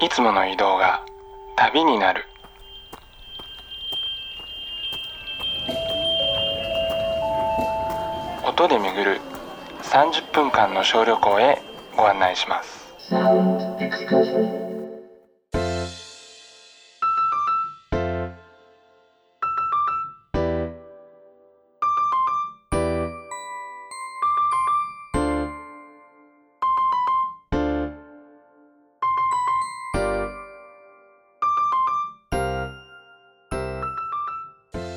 いつもの移動が旅になる。音で巡る30分間の小旅行へご案内します。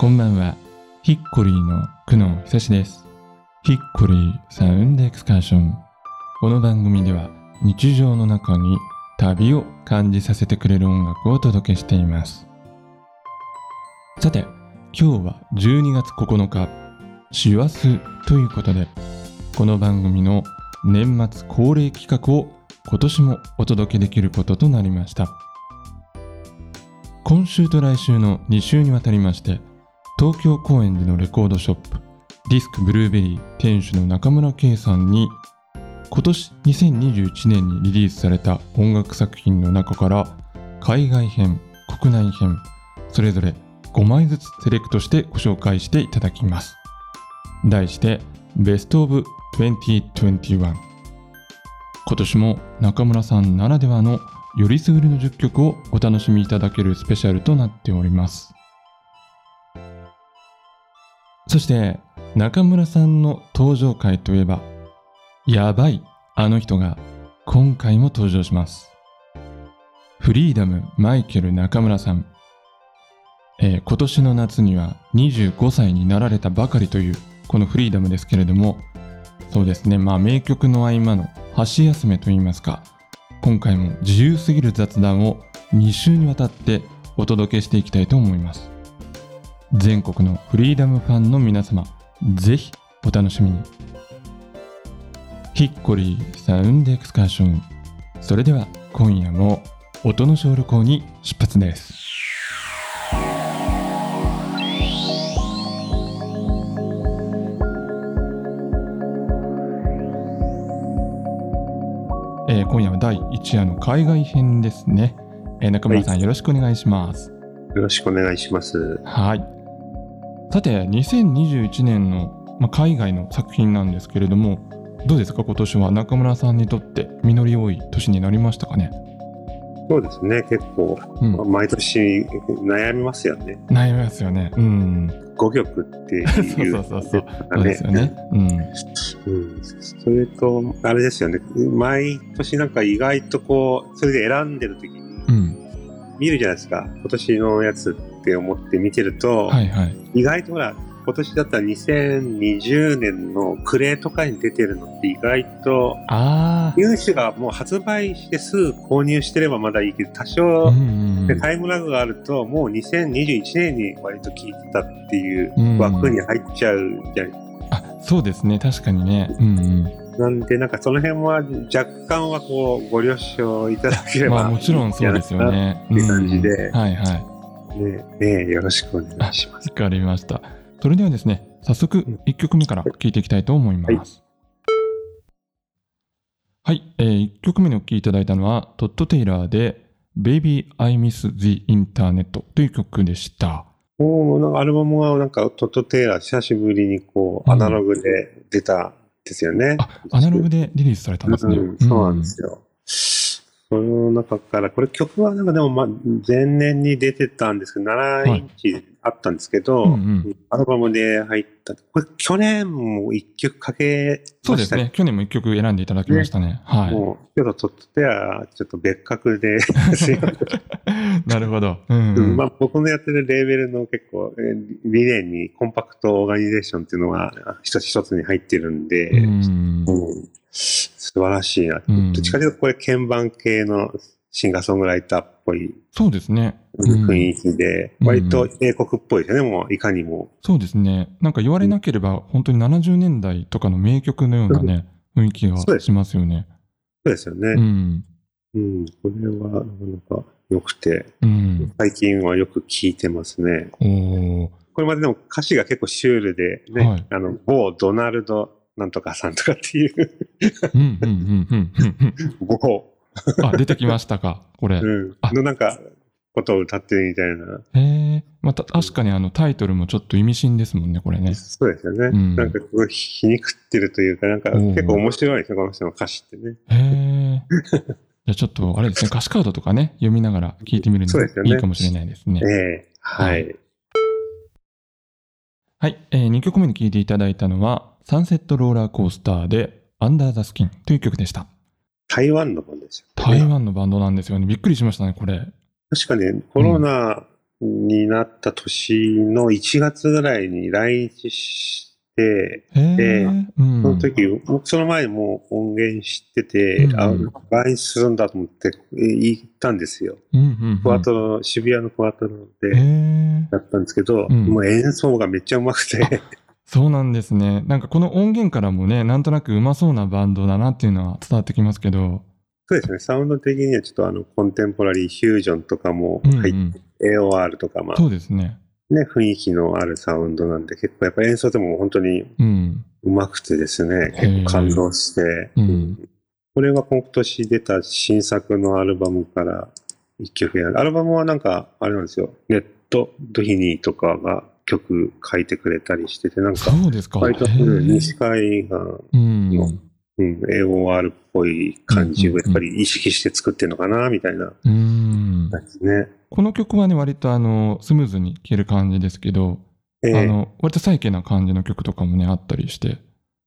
こんばんは。ヒッコリーの久野久志です。ヒッコリーサウンドエクスカーション。この番組では日常の中に旅を感じさせてくれる音楽をお届けしています。さて、今日は12月9日、師走ということで、この番組の年末恒例企画を今年もお届けできることとなりました。今週と来週の2週にわたりまして、東京高円寺のレコードショップディスクブルーベリー店主の中村圭さんに今年2021年にリリースされた音楽作品の中から海外編国内編それぞれ5枚ずつセレクトしてご紹介していただきます。題してベストオブ2021今年も中村さんならではのよりすぐりの10曲をお楽しみいただけるスペシャルとなっております。そして中村さんの登場回といえばやばいあの人が今回も登場します。フリーダムマイケル中村さん、えー今年の夏には25歳になられたばかりというこのフリーダムですけれどもそうですね。まあ名曲の合間の箸休めといいますか今回も自由すぎる雑談を2週にわたってお届けしていきたいと思います。全国のフリーダムファンの皆様ぜひお楽しみに。ヒッコリーサウンドエクスカーション。それでは今夜も音の小旅行に出発です。えー今夜は第1夜の海外編ですね、えー中村さんよろしくお願いします。よろしくお願いします。はい。さて、2021年の、まあ、海外の作品なんですけれども、どうですか、今年は中村さんにとって実り多い年になりましたかね？そうですね、結構、うんまあ毎年悩みますよね。悩みますよね。うん。5曲っていう。そうそうそうそう。そうですよね。うん。うん。それと、あれですよね、毎年なんか意外とこう、それで選んでる時にうん。見るじゃないですか。今年のやつって思って見てると、はいはい。意外とほら、今年だったら2020年のクレーとかに出てるのって意外と、あ入手がもう発売してすぐ購入してればまだいいけど、多あ。少うんうんうん。でタイムラグがあるともう2021年に割と聞いてたっていううん枠に入っちゃうじゃん、あ、そうですね。確かにね。うんなんでなんかその辺は若干はこうご了承いただけうん。ればまあもちろんそうですよね。って感じでうんはいはい。ねねよろしくお願いしますわかりました。それではですね、早速1曲目から聴いていきたいと思います。はい、えー、1曲目にお聴きいただいたのは、トッド・テイラーで Baby I Miss the Internet という曲でした。もうなんかアルバムはなんかトット・テイラー久しぶりにこううんアナログで出たんですよね、あ、アナログでリリースされたんですね。うんそうなんですよ。その中から、これ曲はなんかでもまあ前年に出てたんですけど、7インチあったんですけど、うんうんアルバムで入った。これ去年も一曲かけましたそうですね。去年も1曲選んでいただきましたね。はい。もう、けど、とっては、ちょっと別格で、なるほど。うん、うん。まあ、僕のやってるレーベルの結構、えー理念にコンパクトオーガニゼーションっていうのが一つ一つに入ってるんで、うんうん素晴らしいな。うんどっちかというと、これ鍵盤系のシンガーソングライターっぽいそうですね。うん雰囲気で、うん割と英国っぽいですよね、もういかにも。そうですね。なんか言われなければ、本当に70年代とかの名曲のようなね、雰囲気がしますよね。そうですよね。うん。うん、これはなかなか良くて、うん。最近はよく聴いてますね。おー。これまででも歌詞が結構シュールで、ね、はいあの、某ドナルドなんとかさんとかっていう、うんうんうんうんうんうん。某あ、出てきましたか、これ。うんあ。のなんか、ことを歌ってるみたいな。へえ。また、確かにあの、タイトルもちょっと意味深ですもんね、これね。そうですよね。うんなんか、こう皮肉ってるというか、なんか、結構面白いですね、この人の歌詞ってね。へえ。じゃあちょっと、あれですね、歌詞カードとかね、読みながら聞いてみるのもいいかもしれないですね。ええはい。はい、えー、2曲目に聴いていただいたのは、サンセットローラーコースターで、アンダーザスキンという曲でした。台湾の本ですよ、台湾のバンドなんですよね。びっくりしましたね、これ。確かね、コロナになった年の1月ぐらいに来日して。でうん。その時、僕その前にもう音源知ってて、うんあ、来日するんだと思ってえ行ったんですよ。うんうんうん、クワトロ、渋谷のクワトロへでえ。だったんですけど、うんもう演奏がめっちゃ上手くて、そうなんですね。なんかこの音源からもね、なんとなくうまそうなバンドだなっていうのは伝わってきますけど。そうですね、サウンド的にはちょっとあの、コンテンポラリーフュージョンとかもうん、入っうん。て、AOR とか、まあそうですね。ね、雰囲気のあるサウンドなんで、結構やっぱ演奏でも本当にうん。上手くてですね、へー結構感動して、うんこれは今年出た新作のアルバムから一曲やる。アルバムはなんか、あれなんですよ、ネットドヒニーとかが曲書いてくれたりしてて、なんか、そうですか。割と、西海岸、うん。うん、AOR っぽい感じをうんうんうんやっぱり意識して作ってるのかな、みたいなうん。感じね。この曲はね、割とあの、スムーズに聴ける感じですけど、ええあの、割とサイケな感じの曲とかもね、あったりして。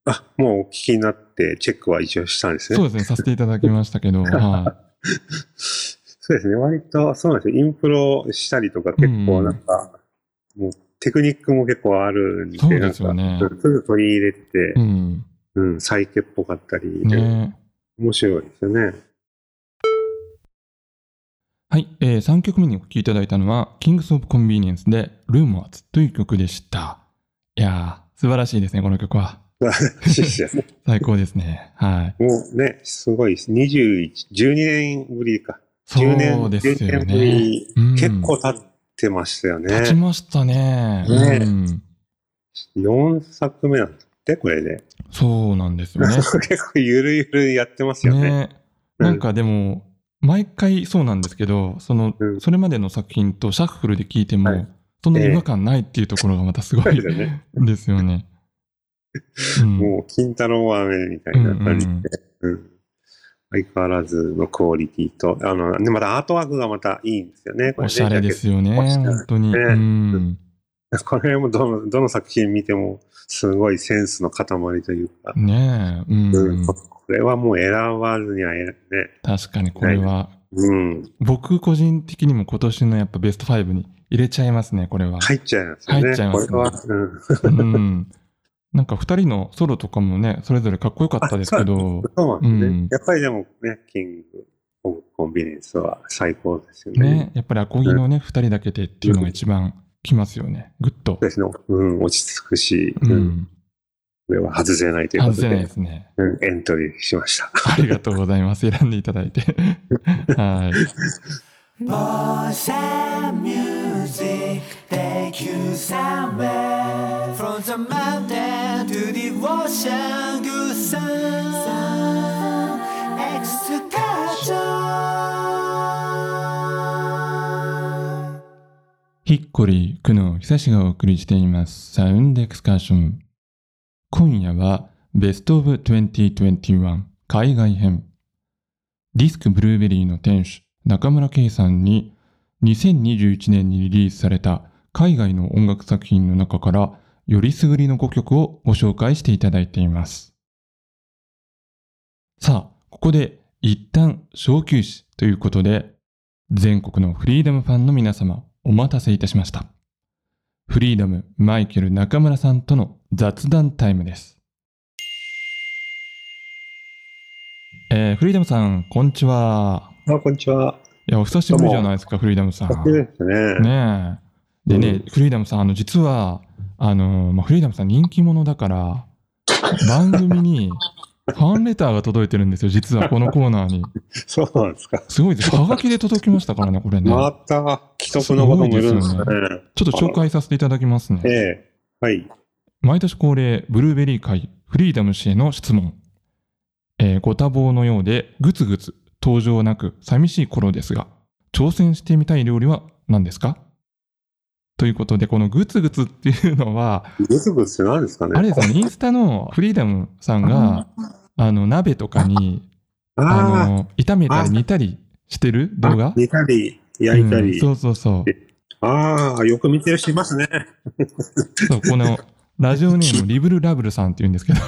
あ、もうお聞きになってチェックは一応したんですね。そうですね、させていただきましたけど、はそうですね、割と、そうなんですよ。インプロしたりとか結構なんか、もうテクニックも結構あるんで、そうですよねすぐ取り入れてい。う、ん。うん、サイケっぽかったり、ね面白いですよね。はい、えー、3曲目にお聴きいただいたのは、Kings of Convenience で Rumors という曲でした。いやー、素晴らしいですね、この曲は。ね 最高ですね。はい。もうね、すごいです。21、12年ぶりか。そ10年、うですよ10年ぶね。り、うん結構経ってましたよね。経ちましたね。ねうん。4作目なんだって、これで。そうなんですよね。結構ゆるゆるやってますよね。ねなんかでも、毎回そうなんですけど、その、うん。それまでの作品とシャッフルで聴いても、はい。そんな違和感ないっていうところがまたすごい、そうですよね。うん。もう、金太郎飴みたいな感じで、うんうん。相変わらずのクオリティと、あの、で、またアートワークがまたいいんですよね。ねおしゃれですよね、本当に。ねうん。これもどの、どの作品見ても、すごいセンスの塊というか、ねえ、うん。うんここれはもう選ばずにはね、確かにこれは、うん、僕個人的にも今年のやっぱベスト5に入れちゃいますね、これは。入っちゃいますよね。入っちゃいますねこれは、うん。うん。なんか二人のソロとかもね、それぞれかっこよかったですけど、そうなんですね。うんやっぱりでもね、キングコンビニエンスは最高ですよね。ね、やっぱりアコギのね、二人だけでっていうのが一番きますよね、ぐっとそう。ですね。うん、落ち着くし、ううんん。これは外せないということで外せないで、すね。うんエントリーしました。ありがとうございます。選んでいただいて。はい。Bossa music take you somewhere from the mountain to the ocean. Good sun, excursion. ヒッコリー、久野久志がお送りしています。サウンドエクスカーション。今夜は、ベストオブ2021海外編。ディスクブルーベリーの店主、中村圭さんに、2021年にリリースされた海外の音楽作品の中から、よりすぐりの5曲をご紹介していただいています。さあ、ここで一旦小休止ということで、全国のフリーダムファンの皆様、お待たせいたしました。フリーダム、マイケル中村さんとの雑談タイムです。えー、フリーダムさん、こんにちは。あ、こんにちは。いや、お久しぶりじゃないですか、フリーダムさん。初ですね。ねえ。でね、うんフリーダムさん、あの、実は、あの、まあ、フリーダムさん人気者だから、番組にファンレターが届いてるんですよ、実はこのコーナーに。そうなんですか。すごいです。はがきで届きましたからね、これね。また、既得のこともいるんですね。ちょっと紹介させていただきますね。ええはい。毎年恒例、ブルーベリー会、フリーダム氏への質問。えーご多忙のようで、ぐつぐつ登場なく寂しい頃ですが、挑戦してみたい料理は何ですか？ということで、このグツグツっていうのは、グツグツって何ですかねあれですね、インスタのフリーダムさんが、あの、鍋とかに、ああの、炒めたり煮たりしてる動画？あ、煮たり、焼いたり。うんそうそうそう。ああ、よく見てる人いますね。そう、この、ラジオネーム、リブルラブルさんって言うんですけど、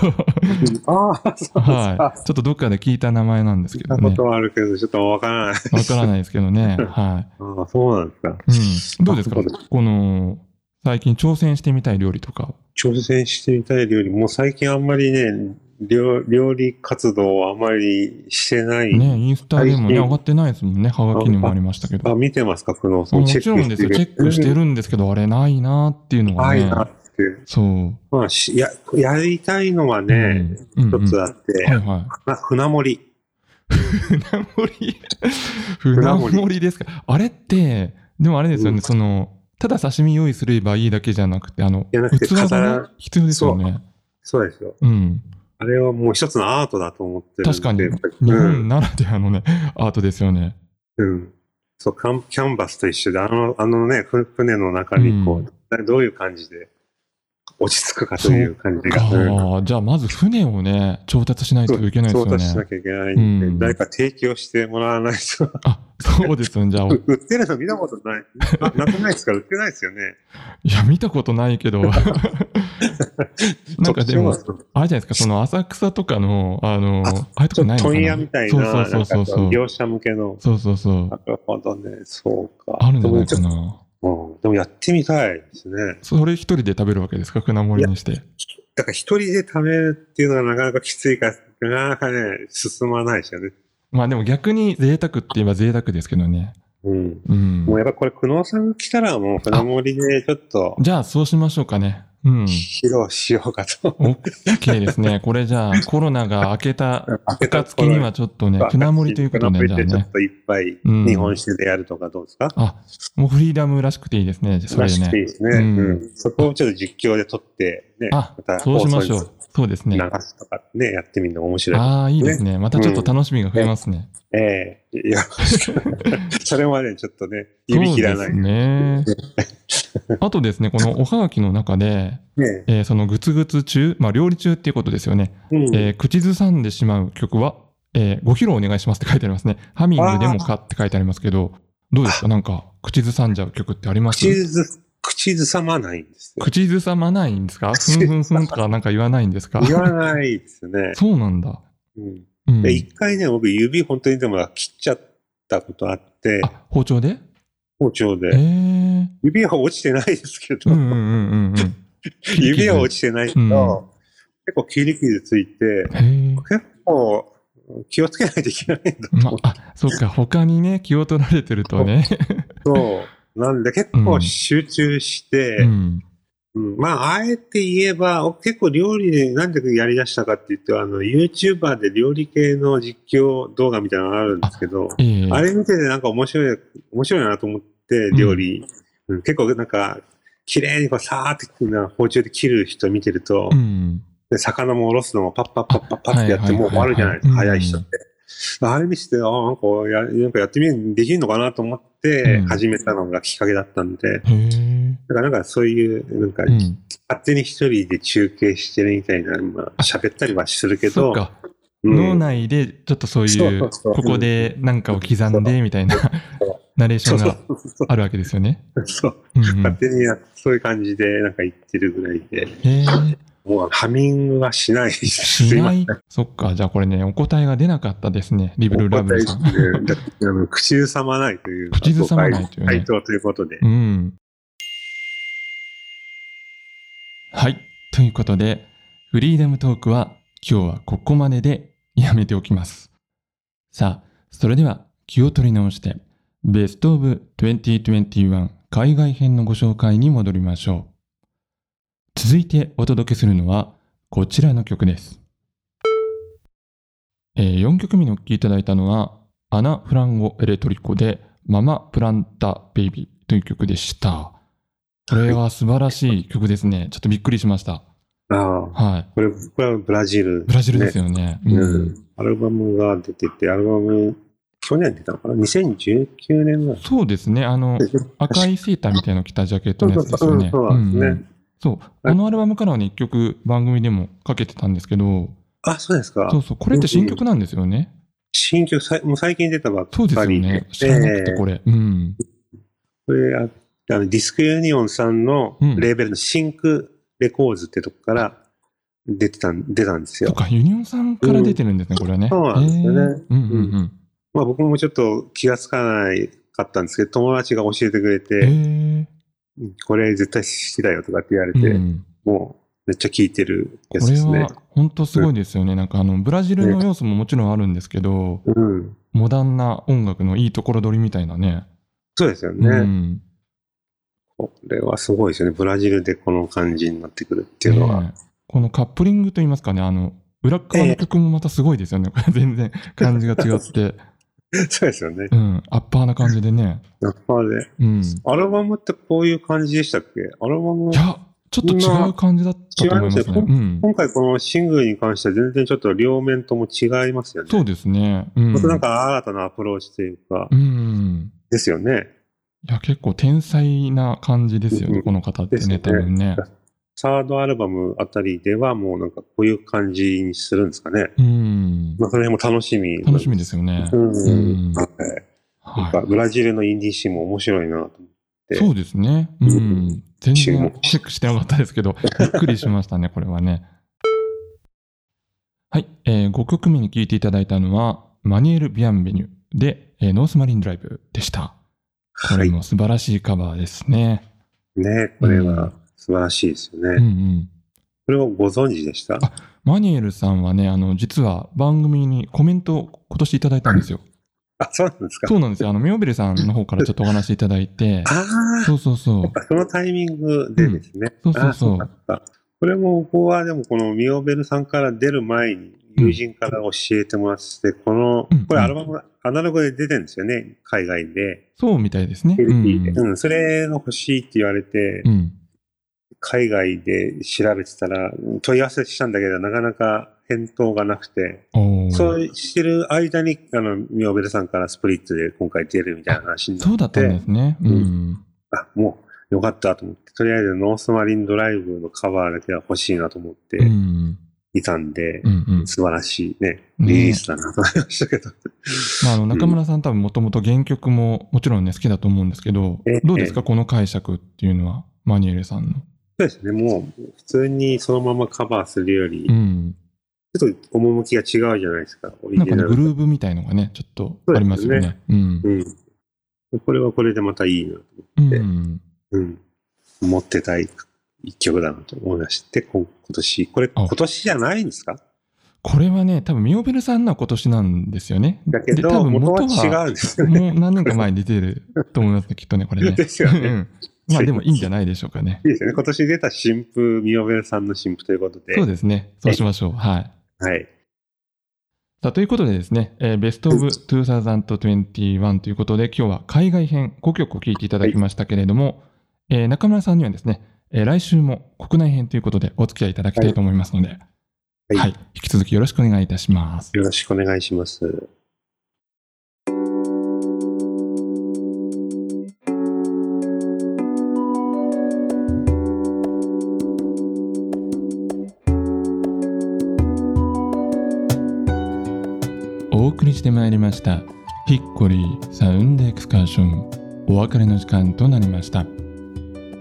ああ、そうはい。ちょっとどっかで聞いた名前なんですけどね聞いたこ。とはあるけど、ちょっとわからない。わからないですけどね。はああ、そうなんですか。い。うん。どうですか？この、最近挑戦してみたい料理とか。挑戦してみたい料理、もう最近あんまりね、料料理活動をあんまりしてない。ね、インスタでもね、上がってないですもんね。はがきにもありましたけど。あ、見てますか、久能さん？もちろんですよ。チェックしてる。るんですけど、あれないなっていうのがね。ないなって。そう。まあ、しや、やりたいのはね、うんうんつあって、はいはい。な船盛り。船盛り？船盛りですか？あれって、でもあれですよね、うんその、ただ刺身用意すればいいだけじゃなくて、あの、器がね必要ですよね。そうですよ。うん。あれはもう一つのアートだと思ってる。確かに、日うん本ならではのね、アートですよね。うん。そう、キャンキャンバスと一緒で、あの、あのね、ふ船の中にこう、どういう感じで落ち着くかという感じが。じゃあまず船をね、調達しないといけないですよ調達しなね。きゃいけないんで、うん誰か提供してもらわないと。あ、そうですよね。じゃあ、売ってるの見たことない。ななくないですか？売ってないですよね。いや、見たことないけど、なんかでも、あれじゃないですか、その浅草とかの、あの、ああいうとこないのかな？問屋みたいそうな、そうそうそうなんか業者向けの。そうそうそう。なるほどね、そうか。あるんじゃないかな。とうんでもやってみたいですね。それ一人で食べるわけですか？船盛りにして。だから一人で食べるっていうのはなかなかきついから、なかなかね、進まないですよね。まあでも逆に贅沢って言えば贅沢ですけどね。うん。うんもう。やっぱこれ、久能さんが来たらもう船盛りでちょっとじゃあそうしましょうかね。うん。披露しようかと。OK ですね。これじゃあコロナが明けた暁にはちょっとね、船盛りということで、じゃあでちょっ。といっぱいうん日本酒でやるとかどうですか、あ、もうフリーダムらしくていいですね。それらしくていいね。ですね、ううんんそこをちょっと実況で撮って、ね、あまた、そうしましょう。そうですね。に流すとかね、やってみるの面白い。ああ、いいですね。またちょっと楽しみが増えますね。ええいや、それまでちょっとね、指切らない。そうですね。あとですね、このおはがきの中で、ねえーそのグツグツ中、まあ料理中っていうことですよね。うんえー口ずさんでしまう曲は、えーご披露お願いしますって書いてありますね。ハミングでもかって書いてありますけど、どうですか？なんか、口ずさんじゃう曲ってあります？口ず、口ずさまないんですよ。口ずさまないんですか？ふんふんふんとかなんか言わないんですか？言わないですね。そうなんだ。うんうんで、一回ね、僕指本当にでも切っちゃったことあって、あ、包丁で？包丁えで。ー。指は落ちてないですけど、うんうんうんうんうん。指は落ちてないけど、うん結構切り傷ついて、結構気をつけないといけないんだとま。あ、そっか、他にね、気を取られてるとね。そう。なんで結構集中して、うん。うん。まあ、あえて言えば、結構料理でなんでやり出したかって言って、あの、YouTuber で料理系の実況動画みたいなのがあるんですけど、ええ。あれ見ててなんか面白い、面白いなと思って、料理、うん。結構なんか、綺麗にこうさーってな包丁で切る人見てると、うん。で魚もおろすのもパッパッパッパッパッってやってはい。もう終わるじゃないですか、早い人って。あれ見せて、あなんかや、なんかやってみる、できるのかなと思ってうん。始めたのがきっかけだったんで、へえ。だからなんかそういう、なんか、うん。勝手に一人で中継してるみたいな、まあ、喋ったりはするけど、脳内でちょっとそういう、ここでなんかを刻んでみたいなナレーションがあるわけですよね。そう。うんうん。勝手にやそういう感じでなんか言ってるぐらいで。もうハミングはしない。しない？そっか。じゃあこれね、お答えが出なかったですね。リブルラブルさん。お答えしてだってあの口ずさまないという。口ずさまないというね回答ということで。うん。はい。ということで、フリーダムトークは今日はここまででやめておきます。さあ、それでは気を取り直して、ベストオブ2021海外編のご紹介に戻りましょう。続いてお届けするのはこちらの曲です。えー4曲目にお聴きいただいたのは、アナ・フランゴ・エレトリコで、ママ・プランタ・ベイビーという曲でした。これは素晴らしい曲ですね。ちょっとびっくりしました。ああ、はい。これ、これはブラジル、ブラジルですよね。ね。ううんん。アルバムが出てて、アルバム去年出たのかな ?2019 年ぐらい。そうですね。あの、赤いセーターみたいなの着たジャケットのやつですよね。そうそうそうそうなんですねんんそう。このアルバムからはね、一曲番組でもかけてたんですけど、あ、そうですか。そうそう、これって新曲なんですよね。新曲さい、もう最近出たばっそうですかりよね。知らなくて、これ。うん。これああのディスクユニオンさんのうんレーベルのシンクレコーズってとこから出てたん、出たんですよ。そっか、ユニオンさんから出てるんですね、これはね。そうなんですよねへーうんうんうん。まあ僕もちょっと気がつかないかったんですけど、友達が教えてくれへて、ーうんこれ絶対好きだよとかって言われて、うん。もうめっちゃ聴いてるやこれつですねは。本当すごいですよね。なんかあの、ブラジルの要素ももちろんあるんですけど、うん。モダンな音楽のいいところ取りみたいなね。そうですようね。ん。これはすごいですよね。ブラジルでこの感じになってくるっていうのは。ねえこのカップリングといいますかね、あの、裏っ側の曲もまたすごいですよね。これ全然感じが違って、そうですよね。うん、アッパーな感じでね。やっぱで。うん。いアルバムってこういう感じでしたっけ？アルバム、や、ちょっと違う感じだったと思いますね。違いますようん。今回このシングルに関しては全然ちょっと両面とも違いますよね。そうですね。うん。またなんか新たなアプローチというか、うん。ですよね。いや、結構天才な感じですよね、うんこの方ってね、ですよね多分ね。サードアルバムあたりではもうなんかこういう感じにするんですかね。うん。まあその辺も楽しみ。楽しみですよね。うん。うんはい。はブラジルのインディーシーンも面白いなと思って。い。そうですね。ううんん。全注然目チェックしてなかったですけど、びっくりしましたね、これはね。はい。え5曲目に聴いていただいたのは、マニエル・ビアンベニュで、えーノースマリンドライブでした。こはい。れも素晴らしいカバーですね。ねこれは素晴らしいですよね。うんうん。これをご存知でした？あマニエルさんはね、あの、実は番組にコメントを今年いただいたんですよ。あ、そうなんですかそうなんですよ。あの、ミオベルさんの方からちょっとお話いただいて、ああ、そうそうそう。そのタイミングでですね。うんそうそうそうこれも僕はでもこのミオベルさんから出る前に友人から教えてもらって、このうん、これアルバムアナログで出てるんですよね、海外で。そうみたいですね。うんうん、それが欲しいって言われてう、ん。海外で調べてたら問い合わせしたんだけど、なかなか返答がなくて、そうしてる間に、あの、ミオベルさんからスプリットで今回出るみたいな話になって。そうだったんですね。うん。あ、もうよかったと思って、とりあえずノースマリンドライブのカバーだけは欲しいなと思ってうん。いたんで、うんうん。素晴らしいね、ねリリースだなと思いましたけど。まあ、あの、中村さん多分もともと原曲ももちろんね、好きだと思うんですけどええ、どうですか？この解釈っていうのは、マニエルさんの。そうですね、もう普通にそのままカバーするより、うん。ちょっと趣が違うじゃないですか、オリなんかね。グルーブみたいのがね、ちょっとありますよね。うん。うん。これはこれでまたいいなとうん。うん。持ってたい一曲だなと思いまして、こ今年、これあ今年じゃないんですか？これはね、多分ミオベルさんのは今年なんですよね。だけど、で多分元は違うんですよね。もう何年か前に出てると思いますね、きっとね、これね。ですよねうん。まあでもいいんじゃないでしょうかね。いいですよね。今年出た新譜、ミオベルさんの新譜ということで。そうですね。そうしましょう。はい。はい。さあ、ということでですね、えーベストオブ2021ということで、今日は海外編5曲を聴いていただきましたけれども、えー中村さんにはですね、えー来週も国内編ということでお付き合いいただきたいと思いますので、はい、はい引き続きよろしくお願いいたします。よろしくお願いします。してまいりました。ヒッコリーサウンドエクスカーション。お別れの時間となりました。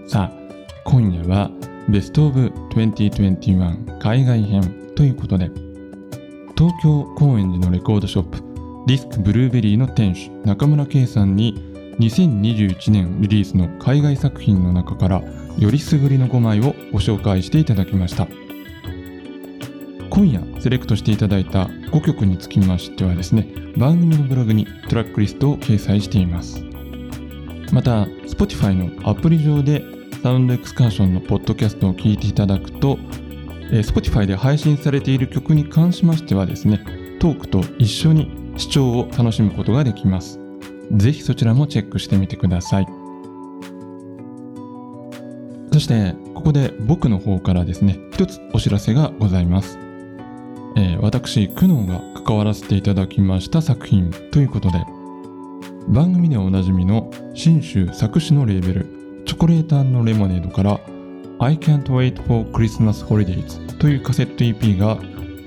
さあ今夜はベストオブ2021海外編ということで東京高円寺のレコードショップディスクブルーベリーの店主中村圭さんに2021年リリースの海外作品の中からよりすぐりの5枚をご紹介していただきました。今夜セレクトしていただいた5曲につきましてはですね番組のブログにトラックリストを掲載しています。また Spotify のアプリ上でサウンドエクスカーションのポッドキャストを聞いていただくとえ Spotify で配信されている曲に関しましてはですねトークと一緒に視聴を楽しむことができます。ぜひそちらもチェックしてみてください。そしてここで僕の方からですね一つお知らせがございます。えー私久能が関わらせていただきました作品ということで番組ではおなじみの信州作詞のレーベルチョコレートレモネードから I can't wait for Christmas holidays というカセット EP が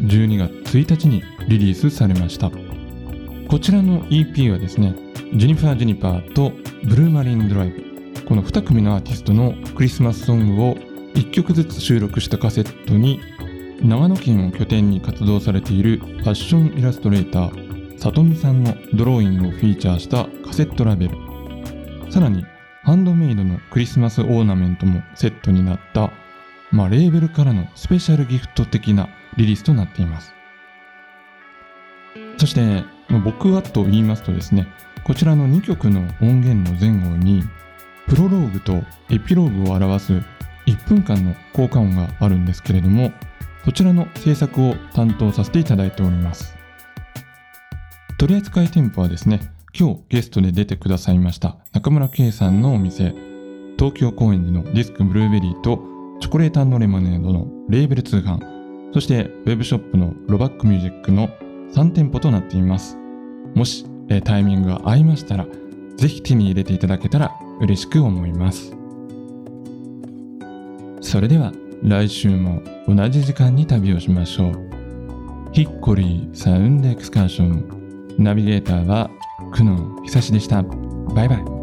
12月1日にリリースされました。こちらの EP はですねジェニファー・ジェニパーとブルーマリン・ドライブ。この2組のアーティストのクリスマスソングを1曲ずつ収録したカセットに長野県を拠点に活動されているファッションイラストレーターさとみさんのドローイングをフィーチャーしたカセットラベル。さらにハンドメイドのクリスマスオーナメントもセットになった、まあ、レーベルからのスペシャルギフト的なリリースとなっています。そしてま僕はと言いますとですねこちらの2曲の音源の前後にプロローグとエピローグを表す1分間の効果音があるんですけれどもそちらの制作を担当させていただいております。取扱店舗はですね今日ゲストで出てくださいました中村圭さんのお店東京高円寺のディスクブルーベリーとチョコレートレモネードのレーベル通販そしてウェブショップのロバックミュージックの3店舗となっています。もしえタイミングが合いましたらぜひ手に入れていただけたら嬉しく思います。それでは来週も同じ時間に旅をしましょう。ヒッコリーサウンドエクスカーション。ナビゲーターは久野久志でした。バイバイ。